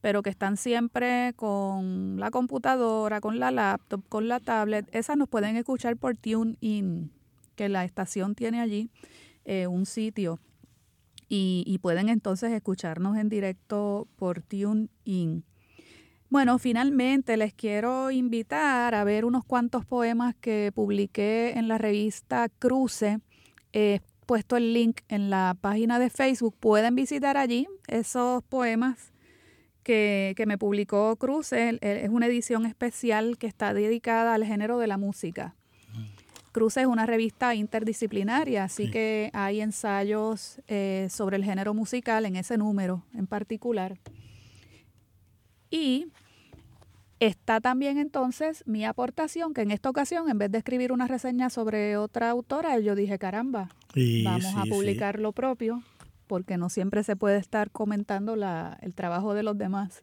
pero que están siempre con la computadora, con la laptop, con la tablet, esas nos pueden escuchar por TuneIn, que la estación tiene allí eh, un sitio y, pueden entonces escucharnos en directo por TuneIn. Bueno, finalmente les quiero invitar a ver unos cuantos poemas que publiqué en la revista Cruce. He puesto el link en la página de Facebook. Pueden visitar allí esos poemas que, que me publicó Cruce. Es una edición especial que está dedicada al género de la música. Cruce es una revista interdisciplinaria, así Sí. que hay ensayos eh, sobre el género musical en ese número en particular. Y está también entonces mi aportación, que en esta ocasión, en vez de escribir una reseña sobre otra autora, yo dije, caramba, Y vamos sí, a sí. publicar lo propio, porque no siempre se puede estar comentando la, el trabajo de los demás.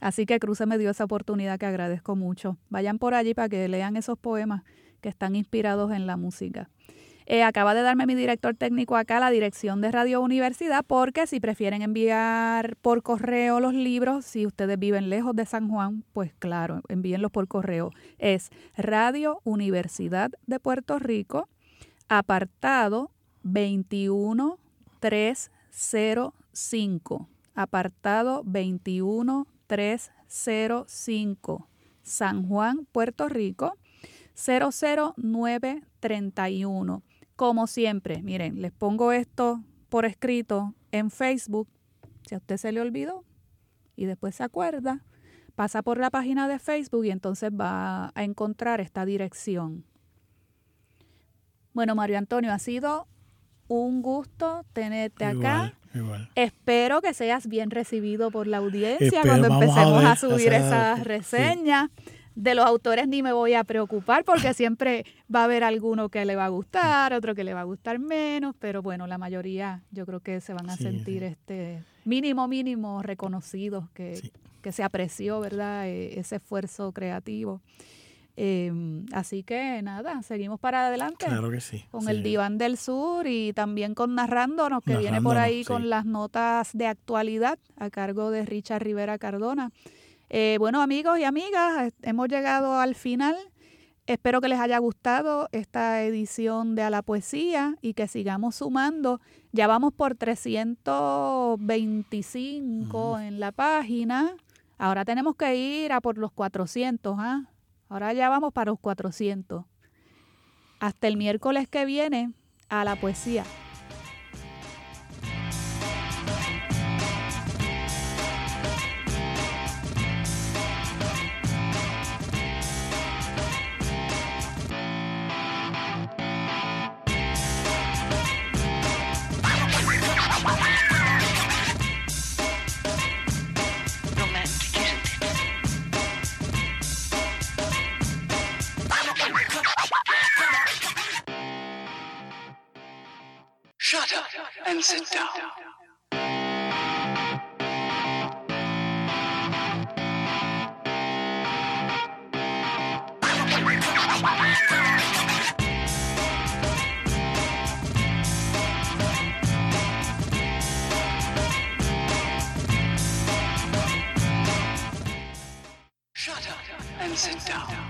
Así que Cruce me dio esa oportunidad que agradezco mucho. Vayan por allí para que lean esos poemas que están inspirados en la música. Eh, acaba de darme mi director técnico acá la dirección de Radio Universidad porque si prefieren enviar por correo los libros, si ustedes viven lejos de San Juan, pues claro, envíenlos por correo. Es Radio Universidad de Puerto Rico, apartado 21305, apartado 21305, San Juan, Puerto Rico 00931. Como siempre, miren, les pongo esto por escrito en Facebook. Si a usted se le olvidó y después se acuerda, pasa por la página de Facebook y entonces va a encontrar esta dirección. Bueno, Mario Antonio, ha sido un gusto tenerte acá. Igual, igual. Espero que seas bien recibido por la audiencia Espero, cuando a empecemos a, subir esas sí. De los autores ni me voy a preocupar porque [LAUGHS] siempre va a haber alguno que le va a gustar, otro que le va a gustar menos, pero bueno, la mayoría yo creo que se van a sentir este mínimo, mínimo reconocidos, que, que se apreció, ¿verdad? E, ese esfuerzo creativo. Em, así que nada, seguimos para adelante. Claro que sí. Con el Diván del Sur y también con Narrándonos, que viene por ahí con las notas de actualidad a cargo de Richard Rivera Cardona. Eh, bueno, amigos y amigas, hemos llegado al final. Espero que les haya gustado esta edición de A la Poesía y que sigamos sumando. Ya vamos por 325 en la página. Ahora tenemos que ir a por los 400. ¿ah? Ahora ya vamos para los 400. Hasta el miércoles que viene, a la poesía. And sit down. Shut up and sit down.